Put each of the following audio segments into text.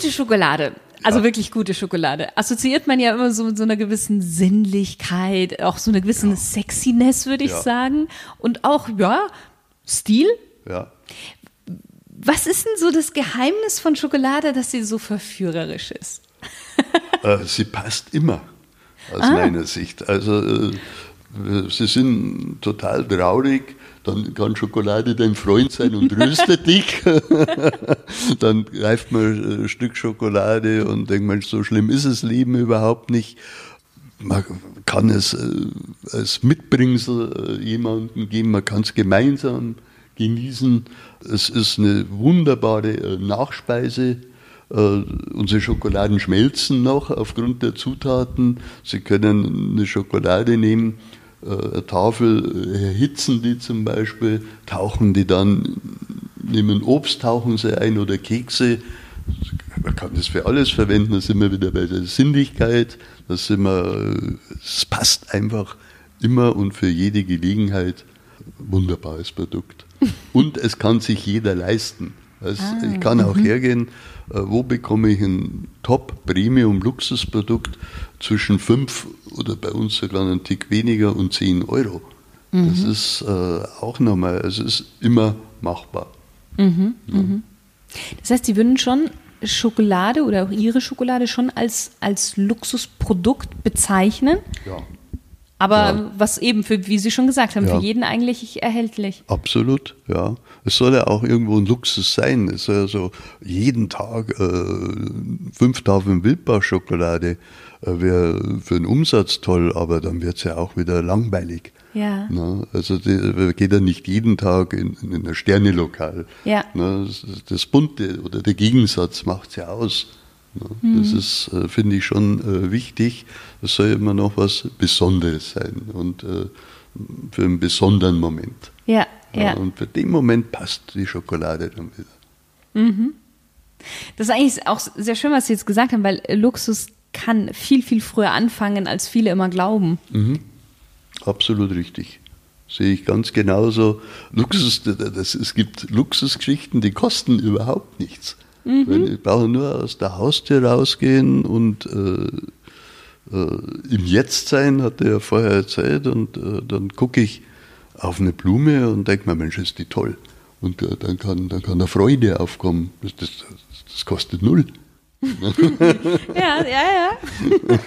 Gute Schokolade. Also Ja. wirklich gute Schokolade. Assoziiert man ja immer so mit so einer gewissen Sinnlichkeit, auch so einer gewissen Sexiness, würde ich Ja. sagen. Und auch, ja, Stil. Ja. Was ist denn so das Geheimnis von Schokolade, dass sie so verführerisch ist? Äh, sie passt immer, aus Ah. meiner Sicht. Also, äh, sie sind total traurig, dann kann Schokolade dein Freund sein und tröstet dich. dann greift man ein Stück Schokolade und denkt, Mensch, so schlimm ist das Leben überhaupt nicht. Man kann es äh, als Mitbringsel äh, jemandem geben, man kann es gemeinsam genießen. Es ist eine wunderbare äh, Nachspeise. Äh, unsere Schokoladen schmelzen noch aufgrund der Zutaten. Sie können eine Schokolade nehmen, äh, Tafel äh, erhitzen die zum Beispiel, tauchen die dann, nehmen Obst, tauchen sie ein oder Kekse. Man kann das für alles verwenden, da sind wir wieder bei der Sinnlichkeit, da sind wir, äh, es passt einfach immer und für jede Gelegenheit. Wunderbares Produkt. Und es kann sich jeder leisten. Also ich kann auch hergehen, äh, wo bekomme ich ein Top-Premium-Luxusprodukt zwischen 5 oder bei uns sogar einen Tick weniger und 10 Euro. Das ist äh, auch nochmal, es ist immer machbar. Das heißt, sie würden schon Schokolade oder auch ihre Schokolade schon als, als Luxusprodukt bezeichnen, Ja. Aber Ja. was eben für, wie Sie schon gesagt haben, Ja. für jeden eigentlich erhältlich. Absolut, ja. Es soll ja auch irgendwo ein Luxus sein. Es soll ja so jeden Tag äh, fünf Tafeln Wildbarschokolade äh, wäre für den Umsatz toll, aber dann wird es ja auch wieder langweilig. Ja. Ne? Also die, geht ja nicht jeden Tag in, in ein Sternelokal. Ja. Ne? Das, das Bunte oder der Gegensatz macht es ja aus. Ne? Das ist, äh, finde ich, schon äh, wichtig. Es soll immer noch was Besonderes sein und äh, für einen besonderen Moment. Ja, Ja. Und für den Moment passt die Schokolade dann wieder. Das ist eigentlich auch sehr schön, was Sie jetzt gesagt haben, weil Luxus kann viel, viel früher anfangen, als viele immer glauben. Absolut richtig. Sehe ich ganz genauso. Luxus, das, es gibt Luxusgeschichten, die kosten überhaupt nichts. Weil ich brauche nur aus der Haustür rausgehen und äh, äh, im Jetzt sein, hat er ja vorher erzählt, und äh, dann gucke ich auf eine Blume und denke mir, Mensch, ist die toll. Und äh, dann, kann, dann kann da Freude aufkommen. Das, das, das kostet null. Ja, ja, ja.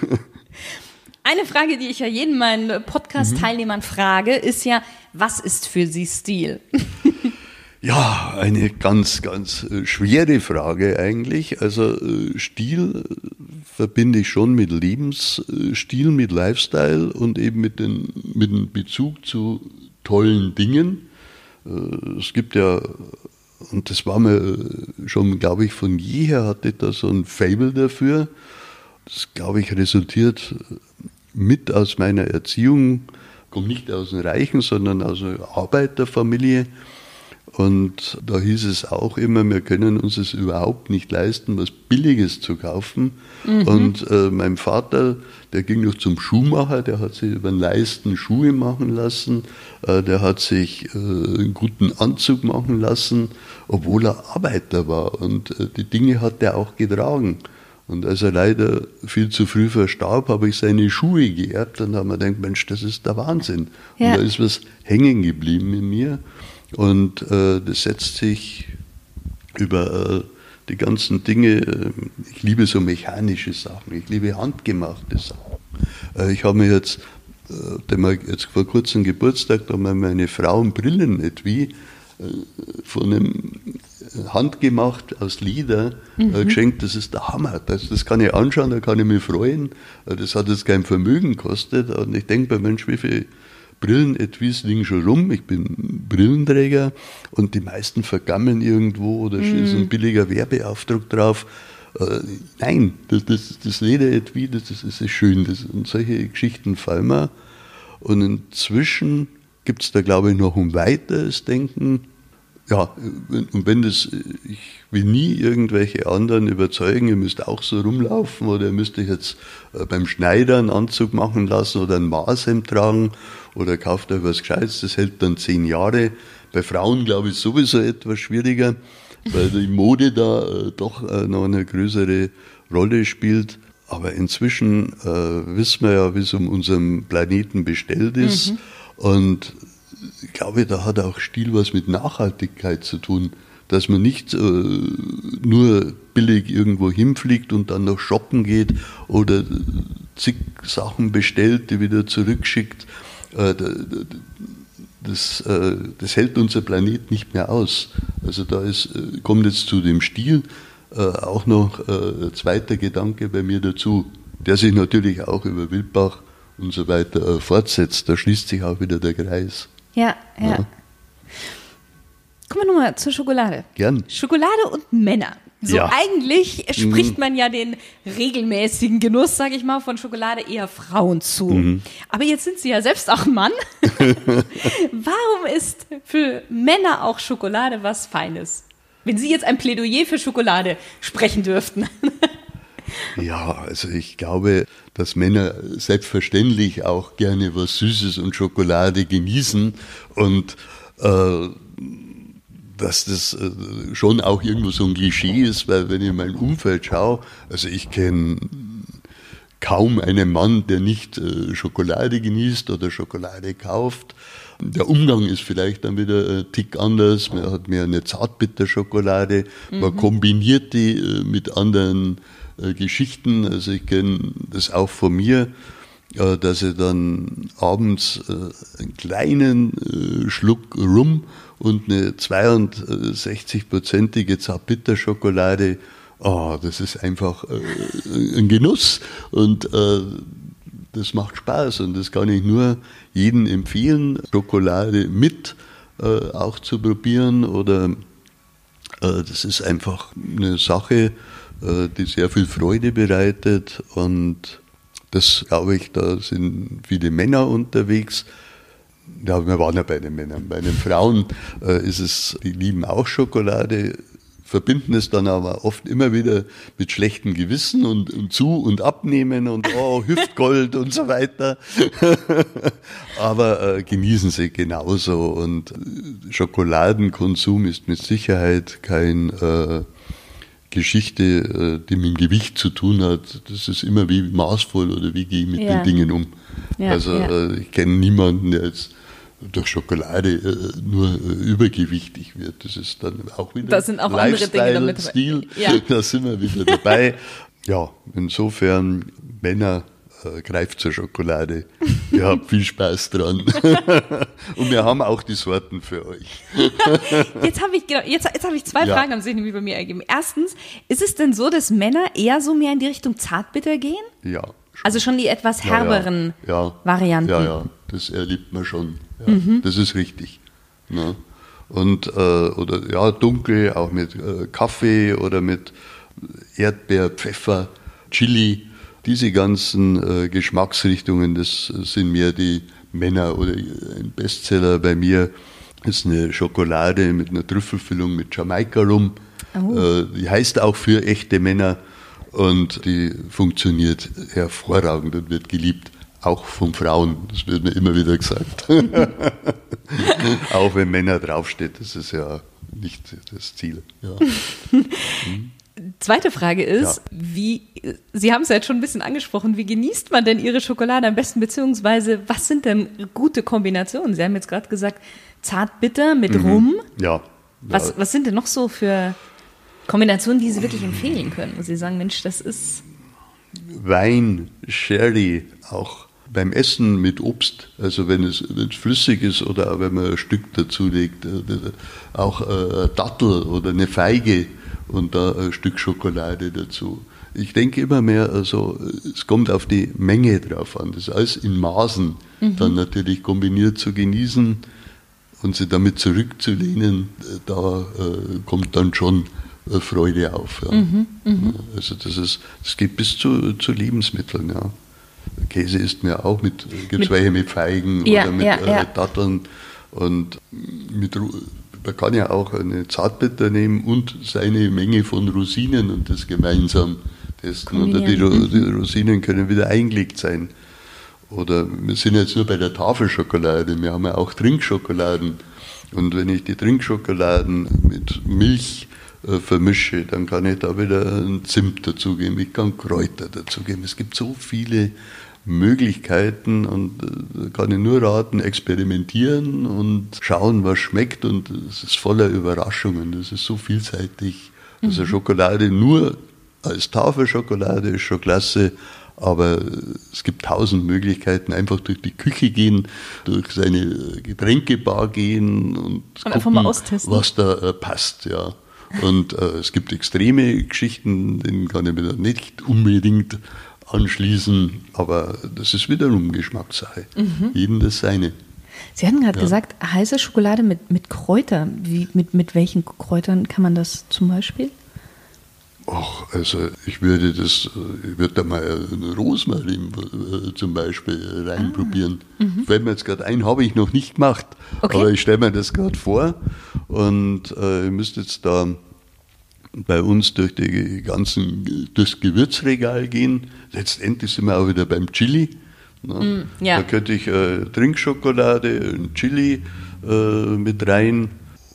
Eine Frage, die ich ja jeden meinen Podcast-Teilnehmern frage, ist ja, was ist für Sie Stil? Ja, eine ganz, ganz äh, schwere Frage eigentlich. Also äh, Stil äh, verbinde ich schon mit Lebensstil, mit Lifestyle und eben mit, den, mit dem Bezug zu tollen Dingen. Es gibt ja, und das war mir schon, glaube ich, von jeher hatte ich da so ein Fable dafür. Das, glaube ich, resultiert mit aus meiner Erziehung, kommt nicht aus einem Reichen, sondern aus einer Arbeiterfamilie. Und da hieß es auch immer, wir können uns es überhaupt nicht leisten, was Billiges zu kaufen. Und äh, mein Vater, der ging noch zum Schuhmacher, der hat sich über den Leisten Schuhe machen lassen, äh, der hat sich äh, einen guten Anzug machen lassen, obwohl er Arbeiter war. Und äh, die Dinge hat er auch getragen. Und als er leider viel zu früh verstarb, habe ich seine Schuhe geerbt und habe mir gedacht, Mensch, das ist der Wahnsinn. Ja. Und da ist was hängen geblieben in mir. Und äh, das setzt sich über äh, die ganzen Dinge. äh, Ich liebe so mechanische Sachen, ich liebe handgemachte Sachen. Äh, ich habe mir jetzt, äh, jetzt vor kurzem Geburtstag, da haben mir meine Frau ein Brillenetui äh, von einem handgemacht aus Leder äh, geschenkt. Das ist der Hammer. Das, das kann ich anschauen, da kann ich mich freuen. Das hat jetzt kein Vermögen gekostet. Und ich denke mir, Mensch, wie viel Brillenetuis liegen schon rum. Ich bin Brillenträger und die meisten vergammeln irgendwo oder ist ein billiger Werbeaufdruck drauf. Äh, nein, das, das, das Lederetui, das, das ist schön. Das, und solche Geschichten fallen mir. Und inzwischen gibt es da, glaube ich, noch ein weiteres Denken. Ja, und wenn das, ich will nie irgendwelche anderen überzeugen, ihr müsst auch so rumlaufen oder ihr müsst euch jetzt äh, beim Schneider einen Anzug machen lassen oder ein Maßhemd tragen oder kauft euch was Gescheites, das hält dann zehn Jahre. Bei Frauen, glaube ich, sowieso etwas schwieriger. weil die Mode da äh, doch äh, noch eine größere Rolle spielt. Aber inzwischen äh, wissen wir ja, wie es um unseren Planeten bestellt ist. Mhm. Und ich glaube, da hat auch Stil was mit Nachhaltigkeit zu tun dass man nicht äh, nur billig irgendwo hinfliegt und dann noch shoppen geht oder zig Sachen bestellt, die wieder zurückschickt. Äh, das, äh, das, hält unser Planet nicht mehr aus. Also da ist, äh, kommt jetzt zu dem Stil auch noch ein zweiter Gedanke bei mir dazu, der sich natürlich auch über Wildbach und so weiter fortsetzt. Da schließt sich auch wieder der Kreis. ja. ja. ja. Kommen wir nochmal zur Schokolade. Gern. Schokolade und Männer. So ja. eigentlich spricht mhm. man ja den regelmäßigen Genuss, sage ich mal, von Schokolade eher Frauen zu. Mhm. Aber jetzt sind Sie ja selbst auch ein Mann. Warum ist für Männer auch Schokolade was Feines? Wenn Sie jetzt ein Plädoyer für Schokolade sprechen dürften. ja, also ich glaube, dass Männer selbstverständlich auch gerne was Süßes und Schokolade genießen und äh, dass das äh, schon auch irgendwo so ein Klischee ist, weil wenn ich in mein Umfeld schaue, also ich kenne kaum einen Mann, der nicht äh, Schokolade genießt oder Schokolade kauft. Der Umgang ist vielleicht dann wieder ein Tick anders. Man hat mehr eine Zartbitterschokolade. Mhm. Man kombiniert die äh, mit anderen Geschichten. Also ich kenne das auch von mir, dass ich dann abends einen kleinen Schluck Rum und eine 62-prozentige Zartbitterschokolade, oh, das ist einfach äh, ein Genuss. Und äh, das macht Spaß. Und das kann ich nur jedem empfehlen, Schokolade mit äh, auch zu probieren. Oder äh, das ist einfach eine Sache, äh, die sehr viel Freude bereitet. Und das glaube ich, da sind viele Männer unterwegs, ja, wir waren ja bei den Männern. Bei den Frauen äh, ist es, die lieben auch Schokolade, verbinden es dann aber oft immer wieder mit schlechtem Gewissen und, und zu und abnehmen und oh, Hüftgold und so weiter. aber äh, genießen sie genauso und äh, Schokoladenkonsum ist mit Sicherheit kein äh, Geschichte, äh, die mit dem Gewicht zu tun hat. Das ist immer wie maßvoll oder wie gehe ich mit ja. den Dingen um. Ja, also ja. Äh, ich kenne niemanden, der jetzt durch Schokolade äh, nur übergewichtig wird. Das ist dann auch wieder das sind auch andere Dinge damit. Stil. Ja. Da sind wir wieder dabei. ja, insofern Männer äh, greift zur Schokolade. Ihr habt viel Spaß dran. Und wir haben auch die Sorten für euch. jetzt habe ich, genau, jetzt, jetzt hab ich zwei ja. Fragen, haben sich nämlich bei mir ergeben. Erstens, ist es denn so, dass Männer eher so mehr in die Richtung Zartbitter gehen? Ja. Schon. Also schon die etwas herberen ja, ja. Varianten? Ja, ja, das erlebt man schon. Mhm. Das ist richtig. Ne? Und, äh, oder ja, dunkel, auch mit äh, Kaffee oder mit Erdbeer, Pfeffer, Chili diese ganzen äh, Geschmacksrichtungen, das sind mehr die Männer oder ein Bestseller bei mir ist eine Schokolade mit einer Trüffelfüllung mit Jamaika rum. Oh. Äh, die heißt auch für echte Männer und die funktioniert hervorragend und wird geliebt. Auch von Frauen, das wird mir immer wieder gesagt. auch wenn Männer draufsteht, das ist ja nicht das Ziel. Ja. Zweite Frage ist, ja. wie, Sie haben es ja jetzt schon ein bisschen angesprochen, wie genießt man denn Ihre Schokolade am besten, beziehungsweise was sind denn gute Kombinationen? Sie haben jetzt gerade gesagt, zartbitter mit mhm. Rum. Ja. Was, ja. was sind denn noch so für Kombinationen, die Sie wirklich empfehlen können? Wo Sie sagen, Mensch, das ist. Wein, Sherry, auch beim Essen mit Obst, also wenn es, wenn es flüssig ist oder wenn man ein Stück dazu legt, äh, auch eine Dattel oder eine Feige und da ein Stück Schokolade dazu. Ich denke immer mehr, also es kommt auf die Menge drauf an. Das alles in Maßen mhm. dann natürlich kombiniert zu genießen und sie damit zurückzulehnen, da äh, kommt dann schon äh, Freude auf. Ja. Mhm, mh. Also das ist, das geht bis zu, zu Lebensmitteln, ja. Käse isst mir auch mit, gibt es welche mit Feigen ja, oder mit ja, äh, Datteln und mit man kann ja auch eine Zartbitter nehmen und seine Menge von Rosinen und das gemeinsam testen. Und die, die, Rosinen können wieder eingelegt sein. Oder wir sind jetzt nur bei der Tafelschokolade, wir haben ja auch Trinkschokoladen. Und wenn ich die Trinkschokoladen mit Milch äh, vermische, dann kann ich da wieder einen Zimt dazugeben, ich kann Kräuter dazugeben. Es gibt so viele Möglichkeiten und äh, kann ich nur raten, experimentieren und schauen, was schmeckt und es ist voller Überraschungen. Das ist so vielseitig. Also mhm. Schokolade nur als Tafelschokolade ist schon klasse, aber es gibt tausend Möglichkeiten, einfach durch die Küche gehen, durch seine Getränkebar gehen und, und gucken, was da äh, passt, ja. Und äh, es gibt extreme Geschichten, denen kann ich mir nicht unbedingt anschließen, aber das ist wiederum Geschmackssache. Mhm. Jedem das seine. Sie hatten gerade ja. gesagt, heiße Schokolade mit, mit Kräutern. Wie, mit, mit welchen Kräutern kann man das zum Beispiel? Ach, also ich würde das, ich würde da mal Rosmarin äh, zum Beispiel reinprobieren. Ah, mhm. Fällt mir jetzt gerade ein, habe ich noch nicht gemacht, okay. aber ich stelle mir das gerade vor und äh, ihr müsst jetzt da bei uns durch die ganzen, durchs Gewürzregal gehen. Letztendlich sind wir auch wieder beim Chili. Ne? Mm, ja. Da könnte ich äh, Trinkschokolade, ein Chili äh, mit rein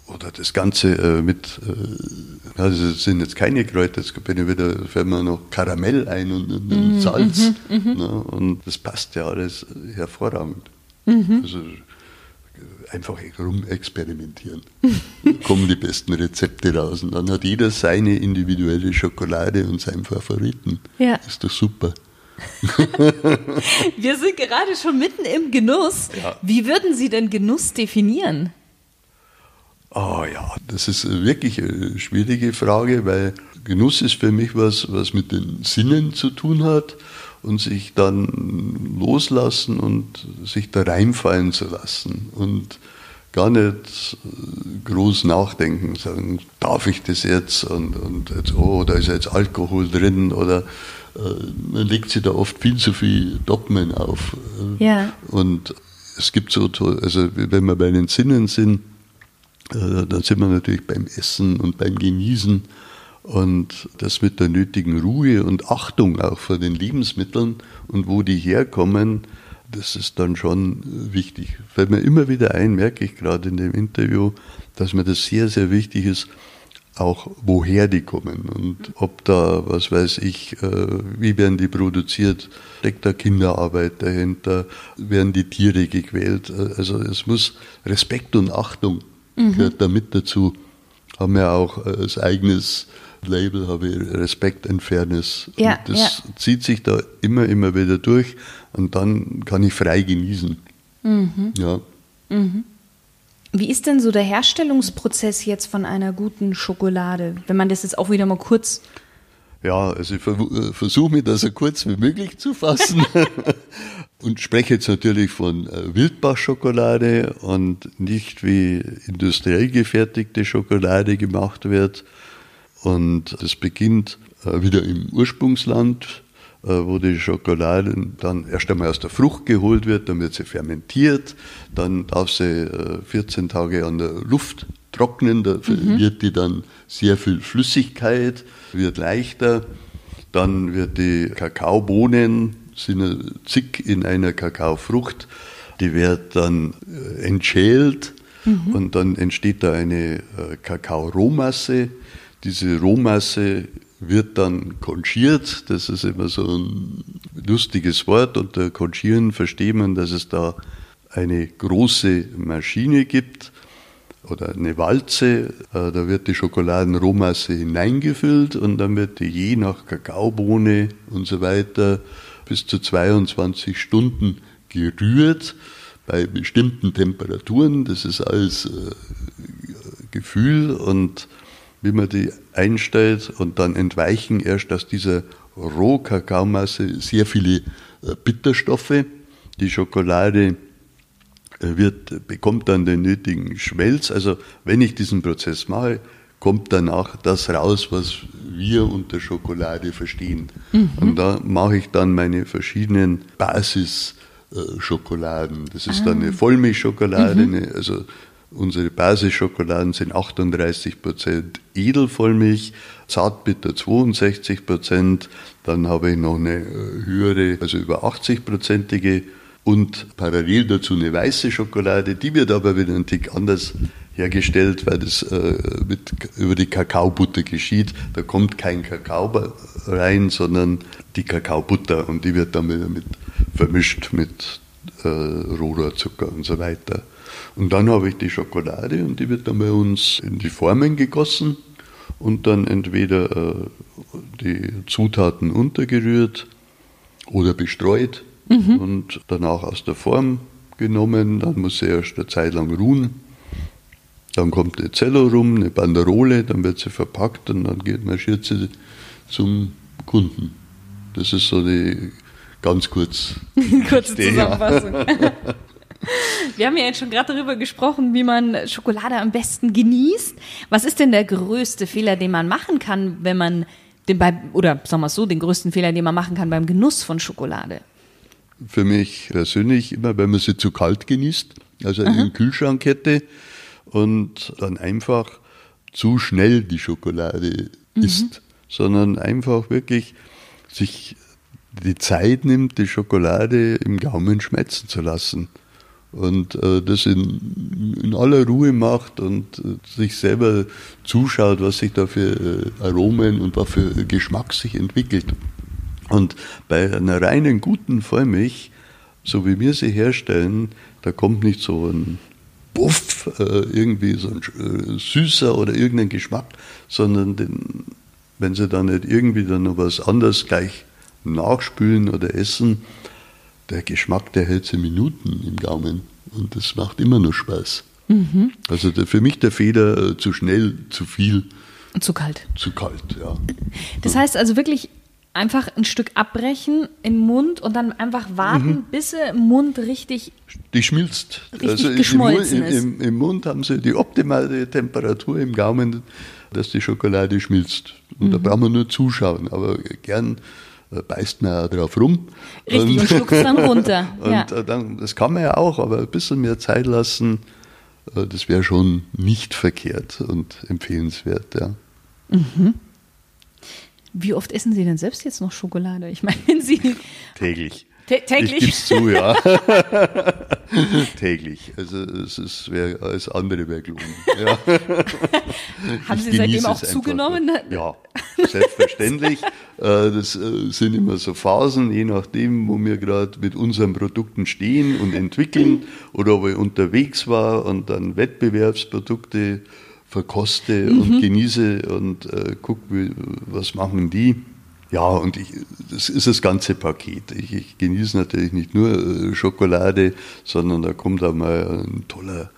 oder das Ganze äh, mit, äh, also das sind jetzt keine Kräuter, jetzt bin ich wieder, fällt mir noch Karamell ein und, und mm, Salz. Mm -hmm, ne? Und das passt ja alles hervorragend. -hmm. Also einfach rumexperimentieren. kommen die besten Rezepte raus. Und dann hat jeder seine individuelle Schokolade und seinen Favoriten. Ja. Ist doch super. Wir sind gerade schon mitten im Genuss. Ja. Wie würden Sie denn Genuss definieren? Oh ja, das ist wirklich eine schwierige Frage, weil Genuss ist für mich was, was mit den Sinnen zu tun hat und sich dann loslassen und sich da reinfallen zu lassen und gar nicht groß nachdenken, sagen, darf ich das jetzt und, und jetzt, oh, da ist jetzt Alkohol drin oder äh, man legt sich da oft viel zu viel Dogmen auf. Ja. Und es gibt so, also wenn wir bei den Sinnen sind, äh, dann sind wir natürlich beim Essen und beim Genießen und das mit der nötigen Ruhe und Achtung auch vor den Lebensmitteln und wo die herkommen, das ist dann schon wichtig. Fällt mir immer wieder ein, merke ich gerade in dem Interview, dass mir das sehr, sehr wichtig ist, auch woher die kommen und ob da, was weiß ich, äh, wie werden die produziert, steckt da Kinderarbeit dahinter, werden die Tiere gequält. Also es muss Respekt und Achtung mhm. gehört da mit dazu. Haben wir auch als eigenes Label habe ich Respekt and Fairness. Ja, und das ja. zieht sich da immer, immer wieder durch und dann kann ich frei genießen. Mhm. Ja. Mhm. Wie ist denn so der Herstellungsprozess jetzt von einer guten Schokolade, wenn man das jetzt auch wieder mal kurz ja, also ich äh, versuche mich da so kurz wie möglich zu fassen und spreche jetzt natürlich von äh, Wildbachschokolade und nicht wie industriell gefertigte Schokolade gemacht wird, und das beginnt äh, wieder im Ursprungsland, äh, wo die Schokolade dann erst einmal aus der Frucht geholt wird, dann wird sie fermentiert, dann darf sie 14 äh, Tage an der Luft trocknen, da mhm. wird die dann sehr viel Flüssigkeit, wird leichter, dann wird die Kakaobohnen, sind zig in einer Kakaofrucht, die wird dann entschält mhm. und dann entsteht da eine Kakaorohmasse, diese Rohmasse wird dann konchiert. Das ist immer so ein lustiges Wort. Unter Konchieren versteht man, dass es da eine große Maschine gibt oder eine Walze. Äh, da wird die Schokoladenrohmasse hineingefüllt und dann wird die je nach Kakaobohne und so weiter bis zu 22 Stunden gerührt bei bestimmten Temperaturen. Das ist alles äh, Gefühl und wie man die einstellt und dann entweichen erst aus dieser Rohkakaomasse sehr viele äh, Bitterstoffe. Die Schokolade äh, wird, bekommt dann den nötigen Schmelz. Also wenn ich diesen Prozess mache, kommt danach das raus, was wir unter Schokolade verstehen. Mhm. Und da mache ich dann meine verschiedenen Basisschokoladen. Das ist ah. dann eine Vollmilchschokolade, mhm. eine, also Unsere Basisschokoladen sind 38% Edelvollmilch, Zartbitter 62%, dann habe ich noch eine äh, höhere, also über 80%ige und parallel dazu eine weiße Schokolade, die wird aber wieder ein Tick anders hergestellt, weil das äh, mit, über die Kakaobutter geschieht. Da kommt kein Kakao rein, sondern die Kakaobutter und die wird dann wieder mit vermischt mit äh, Rohrzucker und so weiter. Und dann habe ich die Schokolade und die wird dann bei uns in die Formen gegossen und dann entweder äh, die Zutaten untergerührt oder bestreut mhm. und danach aus der Form genommen. Dann muss sie erst eine Zeit lang ruhen. Dann kommt eine Zello rum, eine Banderole, dann wird sie verpackt und dann geht, marschiert sie zum Kunden. Das ist so die ganz kurz. Kurze Zusammenfassung. Wir haben ja jetzt schon gerade darüber gesprochen, wie man Schokolade am besten genießt. Was ist denn der größte Fehler, den man machen kann, wenn man den bei, oder sagen wir es so, den größten Fehler, den man machen kann beim Genuss von Schokolade? Für mich persönlich immer, wenn man sie zu kalt genießt, also in den Kühlschrank hätte und dann einfach zu schnell die Schokolade mhm. isst, sondern einfach wirklich sich die Zeit nimmt, die Schokolade im Gaumen schmelzen zu lassen und äh, das in, in, aller Ruhe macht und äh, sich selber zuschaut, was sich da für äh, Aromen und was für Geschmack sich entwickelt. Und bei einer reinen guten Vollmilch, so wie wir sie herstellen, da kommt nicht so ein Buff, äh, irgendwie so ein äh, süßer oder irgendein Geschmack, sondern den, wenn sie dann nicht irgendwie dann noch was anderes gleich nachspülen oder essen, der Geschmack, der hält sie Minuten im Gaumen und das macht immer nur Spaß. Mhm. Also der, für mich der Fehler äh, zu schnell, zu viel. Zu kalt. Zu kalt, ja. Das heißt also wirklich einfach ein Stück abbrechen im Mund und dann einfach warten, mhm. bis er im Mund richtig. Die schmilzt. Richtig also geschmolzen im, ist. Im, Im Mund haben sie die optimale Temperatur im Gaumen, dass die Schokolade schmilzt. Und mhm. da brauchen wir nur zuschauen, aber gern beißt man ja drauf rum. Richtig, und, und schluckt es dann runter. und ja. Äh, dann, das kann man ja auch, aber ein bisschen mehr Zeit lassen, äh, das wäre schon nicht verkehrt und empfehlenswert. Ja. Mhm. Wie oft essen Sie denn selbst jetzt noch Schokolade? Ich meine, wenn Sie. Täglich. Täglich? Ich gebe es zu, ja. täglich. Also es ist wär, alles andere wäre gelungen. Ja. Haben Sie seitdem auch zugenommen? Ja, selbstverständlich. Äh, das äh, sind immer so Phasen, je nachdem, wo wir gerade mit unseren Produkten stehen und entwickeln oder ob ich unterwegs war und dann Wettbewerbsprodukte verkoste mhm. und genieße und äh, gucke, was machen die. Ja, und ich, das ist das ganze Paket. Ich, ich genieße natürlich nicht nur äh, Schokolade, sondern da kommt auch mal ein toller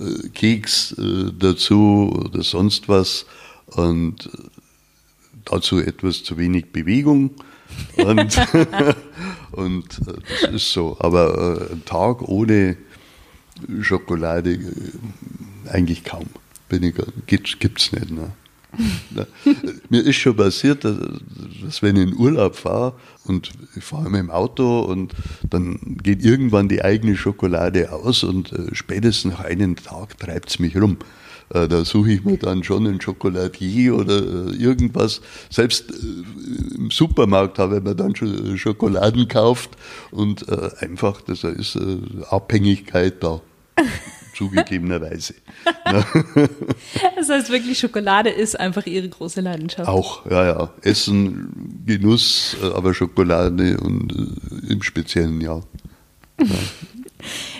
äh, Keks äh, dazu oder sonst was. Und dazu etwas zu wenig Bewegung. Und, und das ist so. Aber ein Tag ohne Schokolade eigentlich kaum. Ich, gibt's nicht. Ne? Mir ist schon passiert, dass wenn ich in Urlaub fahre und ich fahre mit dem Auto und dann geht irgendwann die eigene Schokolade aus und äh, spätestens nach einem Tag treibt es mich rum. Äh, da suche ich mir dann schon einen Schokoladier oder äh, irgendwas. Selbst im Supermarkt habe ich mir dann schon Schokoladen gekauft und einfach, das ist Abhängigkeit da zugegebenerweise. das heißt wirklich, Schokolade ist einfach Ihre große Leidenschaft. Auch, ja, ja. Essen, Genuss, äh, aber Schokolade und äh, im Speziellen ja. ja.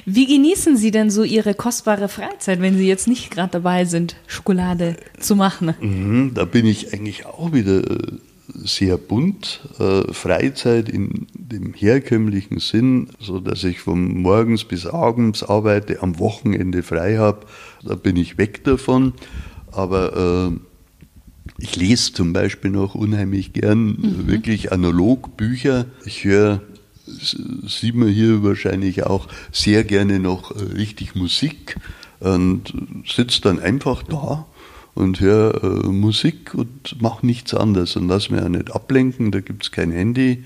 Wie genießen Sie denn so Ihre kostbare Freizeit, wenn Sie jetzt nicht gerade dabei sind, Schokolade zu machen? Mhm, da bin ich eigentlich auch wieder äh, sehr bunt. Äh, Freizeit in dem herkömmlichen Sinn, so dass ich von morgens bis abends arbeite, am Wochenende frei habe, da bin ich weg davon. Aber äh, ich lese zum Beispiel noch unheimlich gern mhm. wirklich analog Bücher. Ich höre, sieht man hier wahrscheinlich auch, sehr gerne noch äh, richtig Musik und sitze dann einfach da und höre äh, Musik und mache nichts anderes und lass mich auch nicht ablenken, da gibt es kein Handy.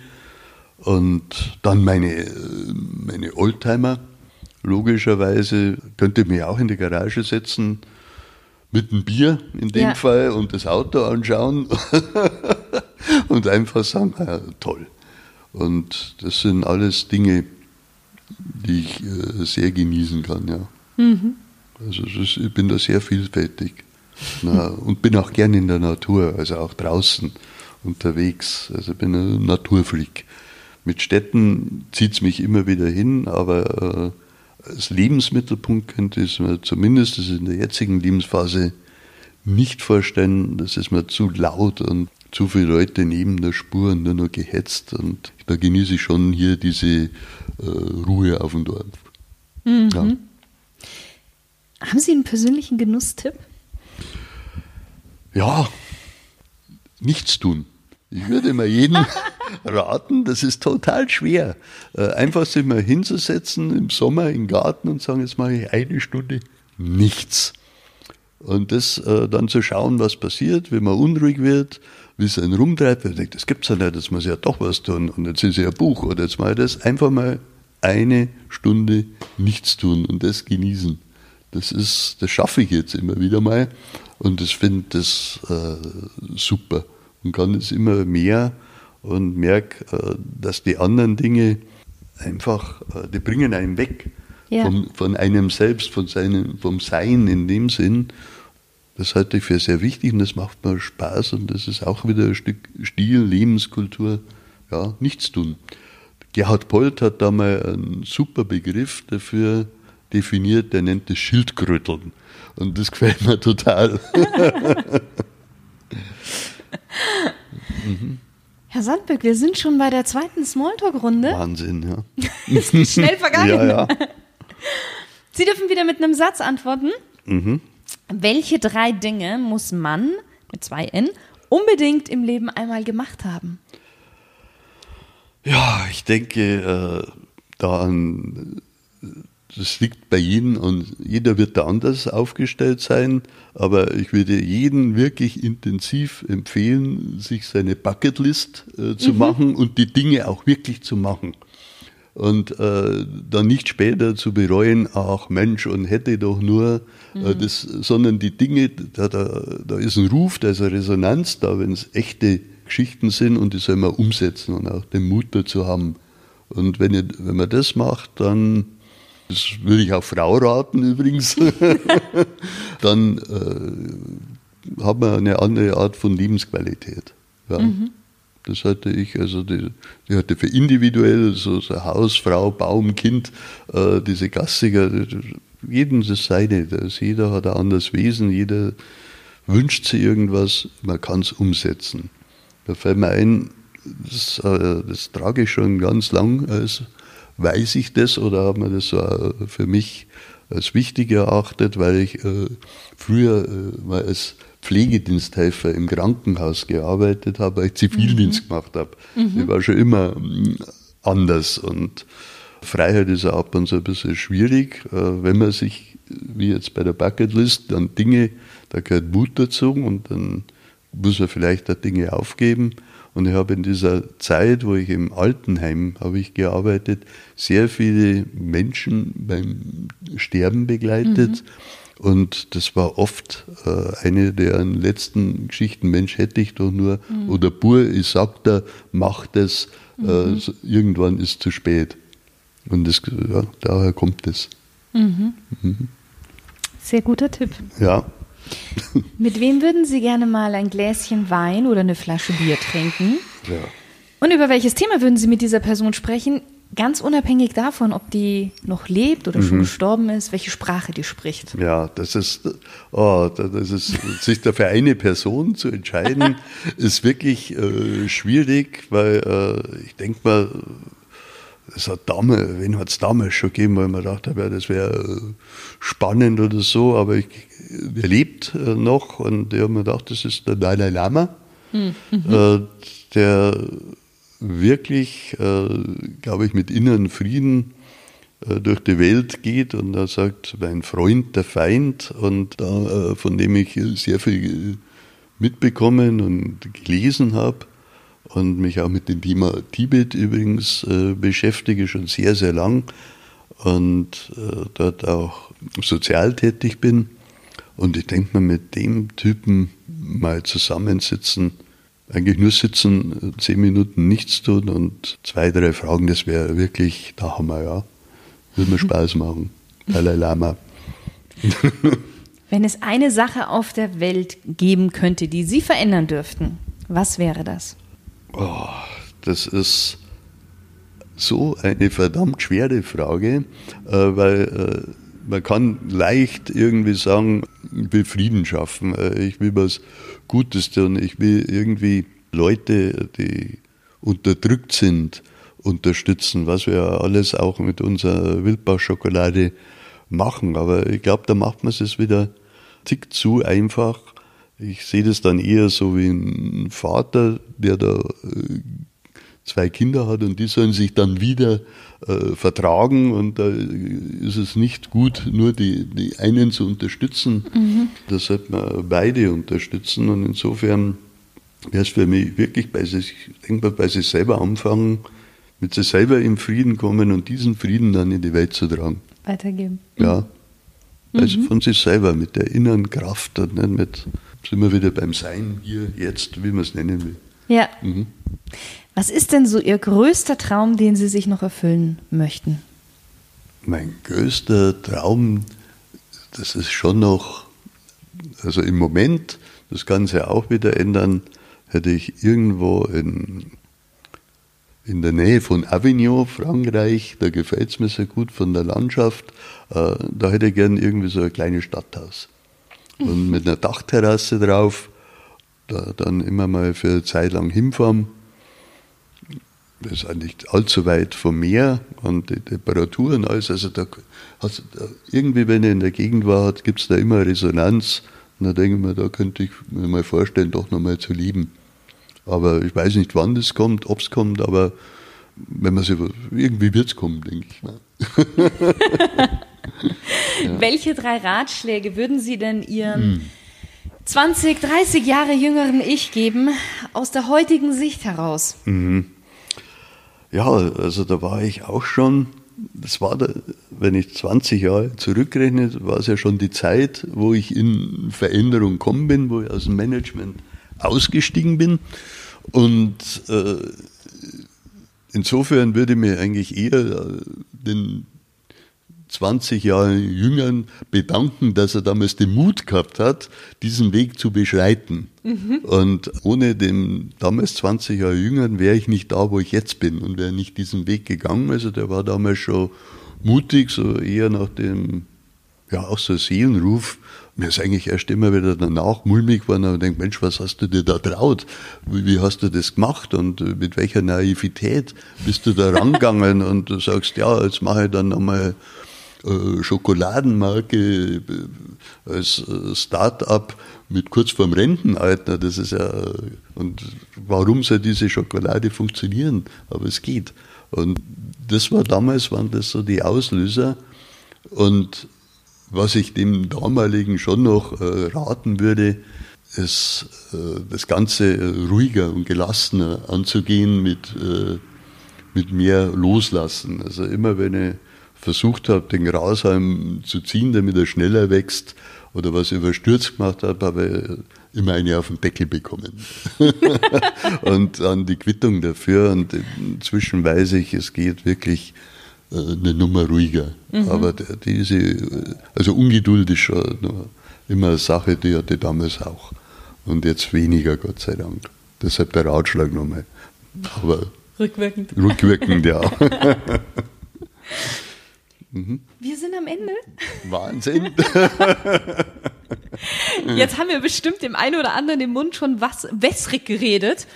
Und dann meine, meine Oldtimer, logischerweise, könnte mich auch in die Garage setzen, mit einem Bier in dem ja. Fall und das Auto anschauen und einfach sagen, ja, toll. Und das sind alles Dinge, die ich äh, sehr genießen kann, ja. Mhm. also ist, ich bin da sehr vielfältig. Na, und bin auch gern in der Natur, also auch draußen unterwegs. Also bin ein Naturfreak. Mit Städten zieht es mich immer wieder hin, aber äh, als Lebensmittelpunkt könnte ich es mir zumindest in der jetzigen Lebensphase nicht vorstellen. Das ist mir zu laut und zu viele Leute neben der Spur und nur noch gehetzt. Und da genieße ich schon hier diese äh, Ruhe auf dem Dorf. Mhm. Ja. Haben Sie einen persönlichen Genusstipp? Ja, nichts tun. Ich würde immer jedem raten, das ist total schwer. Äh, einfach sich mal hinzusetzen im Sommer im Garten und sagen, jetzt mache ich eine Stunde nichts. Und das äh, dann zu schauen, was passiert, wenn man unruhig wird, wie es einen rumtreibt. Ich denke, das gibt es ja nicht, jetzt muss ich ja doch was tun. Und jetzt ist ja ein Buch oder jetzt mache ich das. Einfach mal eine Stunde nichts tun und das genießen. Das ist, das schaffe ich jetzt immer wieder mal und ich finde das äh, super und kann es immer mehr und merke, äh, dass die anderen Dinge einfach, äh, die bringen einen weg ja. vom, von einem selbst, von seinem, vom Sein in dem Sinn. Das halte ich für sehr wichtig und das macht mir Spaß und das ist auch wieder ein Stück Stil, Lebenskultur, ja, nichts tun. Gerhard Polt hat da mal einen super Begriff dafür definiert, der nennt es Schildkröteln. Und das gefällt mir total. mhm. Herr Sandberg, wir sind schon bei der zweiten Smalltalk-Runde. Wahnsinn, ja. ist schnell vergangen. Ja, ja. Sie dürfen wieder mit einem Satz antworten. Mhm. Welche drei Dinge muss man mit zwei N unbedingt im Leben einmal gemacht haben? Ja, ich denke äh, da an das liegt bei jedem und jeder wird da anders aufgestellt sein, aber ich würde jedem wirklich intensiv empfehlen, sich seine Bucketlist äh, zu mhm. machen und die Dinge auch wirklich zu machen. Und äh, dann nicht später zu bereuen, ach Mensch, und hätte doch nur äh, mhm. äh, das, sondern die Dinge, da, da, da ist ein Ruf, da ist eine Resonanz da, wenn es echte Geschichten sind und die soll man umsetzen und auch den Mut dazu haben. Und wenn, ihr, wenn man das macht, dann das würde ich auch Frau raten übrigens, dann äh, hat man eine andere Art von Lebensqualität. Ja. Mhm. Das hatte ich, also die, die, hatte für individuell, so, so Haus, Frau, Baum, Kind, äh, diese Gassiger, jeden das seine, das, jeder hat ein anderes Wesen, jeder wünscht sich irgendwas, man kann es umsetzen. Da fällt mir ein, das, äh, das trage ich schon ganz lang als weiß ich das oder habe mir das so für mich als wichtig erachtet, weil ich äh, früher äh, mal als Pflegediensthelfer im Krankenhaus gearbeitet habe, weil ich Zivildienst mhm. gemacht habe. Mhm. Ich war schon immer mm, anders und Freiheit ist auch ab und zu ein bisschen schwierig, äh, wenn man sich, wie jetzt bei der Bucketlist, dann Dinge, da gehört Mut dazu und dann muss man vielleicht da Dinge aufgeben. Und ich habe in dieser Zeit, wo ich im Altenheim habe ich gearbeitet, sehr viele Menschen beim Sterben begleitet. Mhm. Und das war oft äh, eine der letzten Geschichten, Mensch, hätte ich doch nur, mhm. oder Bur, ich sag da, mach das, äh, mhm. äh, irgendwann ist zu spät. Und das, ja, daher kommt es. Mhm. Mhm. Sehr guter Tipp. Ja. Mit wem würden Sie gerne mal ein Gläschen Wein oder eine Flasche Bier trinken? Ja. Und über welches Thema würden Sie mit dieser Person sprechen? Ganz unabhängig davon, ob die noch lebt oder mhm. schon gestorben ist, welche Sprache die spricht. Ja, das ist, oh, das ist sich da für eine Person zu entscheiden, ist wirklich äh, schwierig, weil äh, ich denke mal, es hat damals, wen hat es damals schon gegeben, weil man dachte, ja, das wäre äh, spannend oder so, aber ich, er lebt äh, noch und ich habe mir gedacht, das ist der Dalai Lama, mhm. Äh, der wirklich, glaube ich, mit inneren Frieden durch die Welt geht und er sagt, mein Freund, der Feind und da, von dem ich sehr viel mitbekommen und gelesen habe und mich auch mit dem Thema Tibet übrigens äh, beschäftige, schon sehr, sehr lang und äh, dort auch sozial tätig bin. Und ich denke mal, mit dem Typen mal zusammensitzen, eigentlich nur sitzen, zehn Minuten nichts tun und zwei, drei Fragen, das wäre wirklich der Hammer, ja. Würde mir Spaß machen. Dalai Lama. Wenn es eine Sache auf der Welt geben könnte, die Sie verändern dürften, was wäre das? Oh, das ist so eine verdammt schwere Frage, äh, weil äh, man kann leicht irgendwie sagen, ich will Frieden schaffen, äh, ich will was Gutes tun, ich will irgendwie Leute, die unterdrückt sind, unterstützen, was wir alles auch mit unserer Wildbachschokolade machen. Aber ich glaube, da macht man es wieder tick zu einfach. Ich sehe das dann eher so wie ein Vater, der da äh, zwei Kinder hat und die sollen sich dann wieder äh, vertragen und da ist es nicht gut, nur die, die einen zu unterstützen. Mhm. Da sollte man beide unterstützen und insofern wäre es für mich wirklich bei sich, denke bei sich selber anfangen, mit sich selber im Frieden kommen und diesen Frieden dann in die Welt zu tragen. Weitergeben. Ja. Also mhm. von sich selber, mit der inneren Kraft und nicht mit, sind wir wieder beim Sein hier, jetzt, wie man es nennen will. Ja. Mhm. Was ist denn so Ihr größter Traum, den Sie sich noch erfüllen möchten? Mein größter Traum, das ist schon noch, also im Moment, das kann sich auch wieder ändern, hätte ich irgendwo in, in der Nähe von Avignon, Frankreich, da gefällt es mir sehr gut von der Landschaft, äh, da hätte ich gern irgendwie so ein kleines Stadthaus. Und mit einer Dachterrasse drauf, da dann immer mal für eine Zeit lang hinfahren das ist eigentlich allzu weit vom Meer und die Temperatur und alles. Also da, also da, irgendwie, wenn er in der Gegend war, gibt es da immer Resonanz. Und da denke ich mir, da könnte ich mir mal vorstellen, doch nochmal zu lieben. Aber ich weiß nicht, wann das kommt, ob es kommt, aber wenn man sich, irgendwie wird es kommen, denke ich mal. ja. Welche drei Ratschläge würden Sie denn Ihren hm. 20, 30 Jahre jüngeren Ich geben, aus der heutigen Sicht heraus? Mhm. Ja, also da war ich auch schon, das war, da, wenn ich 20 Jahre zurückrechne, war es ja schon die Zeit, wo ich in Veränderung gekommen bin, wo ich aus dem Management ausgestiegen bin. Und äh, insofern würde mir eigentlich eher äh, den 20 Jahre Jüngern bedanken, dass er damals den Mut gehabt hat, diesen Weg zu beschreiten. Mhm. Und ohne den damals 20 Jahre Jüngern wäre ich nicht da, wo ich jetzt bin und wäre nicht diesen Weg gegangen. Also der war damals schon mutig, so eher nach dem, ja, auch so Seelenruf. Mir ist eigentlich erst immer wieder danach mulmig geworden und denke, Mensch, was hast du dir da traut? Wie, wie, hast du das gemacht und mit welcher Naivität bist du da rangegangen und du sagst, ja, jetzt mache ich dann nochmal äh, Schokoladenmarke äh, als äh, Start-up mit kurz vorm Rentenalter. Das ist ja, und warum soll diese Schokolade funktionieren? Aber es geht. Und das war damals, waren das so die Auslöser. Und was ich dem damaligen schon noch äh, raten würde, ist äh, das Ganze ruhiger und gelassener anzugehen mit, äh, mit mehr Loslassen. Also immer wenn ich versucht habe, den Grashalm zu ziehen, damit er schneller wächst oder was überstürzt gemacht habe, habe ich immer eine auf den Deckel bekommen. und dann die Quittung dafür. Und inzwischen weiß ich, es geht wirklich äh, eine Nummer ruhiger. Mhm. Aber diese, also Ungeduld ist schon immer eine Sache, die hatte damals auch. Und jetzt weniger, Gott sei Dank. Deshalb der Ratschlag nochmal. Aber rückwirkend. Rückwirkend, ja. Mhm. Wir sind am Ende. Wahnsinn. Jetzt haben wir bestimmt dem einen oder anderen im Mund schon was wässrig geredet.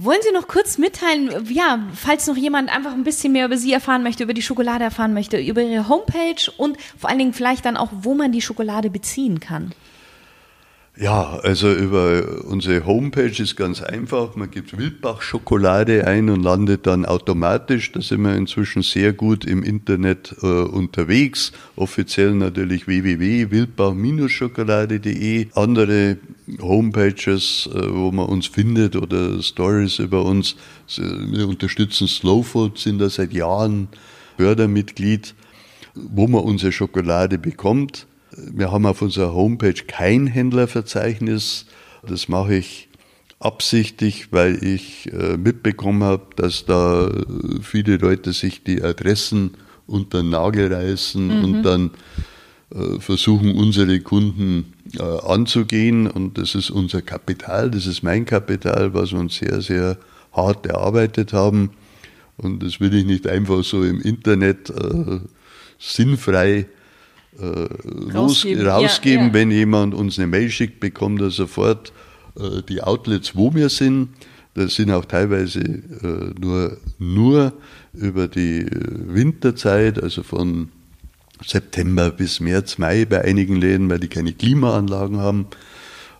Wollen Sie noch kurz mitteilen, ja, falls noch jemand einfach ein bisschen mehr über Sie erfahren möchte, über die Schokolade erfahren möchte, über Ihre Homepage und vor allen Dingen vielleicht dann auch, wo man die Schokolade beziehen kann? Ja, also über unsere Homepage ist ganz einfach. Man gibt Wildbach-Schokolade ein und landet dann automatisch. Da sind wir inzwischen sehr gut im Internet äh, unterwegs. Offiziell natürlich www.wildbach-schokolade.de. Andere Homepages, äh, wo man uns findet oder Stories über uns. Wir unterstützen Slowfood, sind da seit Jahren Fördermitglied, wo man unsere Schokolade bekommt. Wir haben auf unserer Homepage kein Händlerverzeichnis. Das mache ich absichtlich, weil ich äh, mitbekommen habe, dass da viele Leute sich die Adressen unter den Nagel reißen mhm. und dann äh, versuchen unsere Kunden äh, anzugehen und das ist unser Kapital, das ist mein Kapital, was wir uns sehr, sehr hart erarbeitet haben und das will ich nicht einfach so im Internet äh, sinnfrei äh, rausgeben, los, rausgeben. Ja, ja. wenn jemand uns eine Mail schickt, bekommt er sofort äh, die Outlets, wo wir sind. Das sind auch teilweise äh, nur, nur über die äh, Winterzeit, also von September bis März, Mai bei einigen Läden, weil die keine Klimaanlagen haben.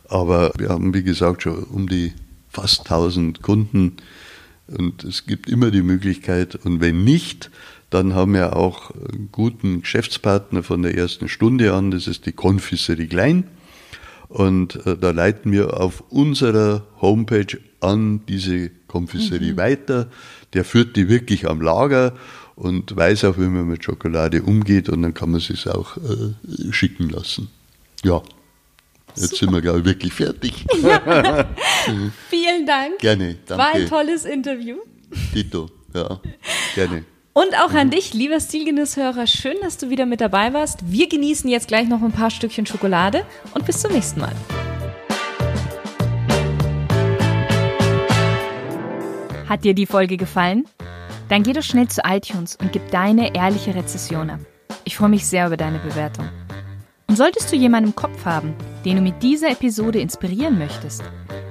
Aber wir haben, wie gesagt, schon um die fast 1000 Kunden und es gibt immer die Möglichkeit, und wenn nicht, dann haben wir auch einen guten Geschäftspartner von der ersten Stunde an, das ist die Konfiserie Klein. Und äh, da leiten wir auf unserer Homepage an diese Konfiserie mhm. weiter. Der führt die wirklich am Lager und weiß auch, wie man mit Schokolade umgeht und dann kann man es auch äh, schicken lassen. Ja, jetzt Super. sind wir, glaube ich, wirklich fertig. Ja. Vielen Dank. Gerne, danke. War ein tolles Interview. Tito, ja, gerne. Und auch an dich, lieber Stilgenusshörer, schön, dass du wieder mit dabei warst. Wir genießen jetzt gleich noch ein paar Stückchen Schokolade und bis zum nächsten Mal. Hat dir die Folge gefallen? Dann geh doch schnell zu iTunes und gib deine ehrliche Rezession ab. Ich freue mich sehr über deine Bewertung. Und solltest du jemanden im Kopf haben, den du mit dieser Episode inspirieren möchtest,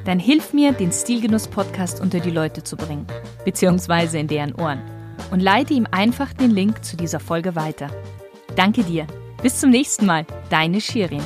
dann hilf mir, den Stilgenuss-Podcast unter die Leute zu bringen, beziehungsweise in deren Ohren. Und leite ihm einfach den Link zu dieser Folge weiter. Danke dir. Bis zum nächsten Mal. Deine Shirin.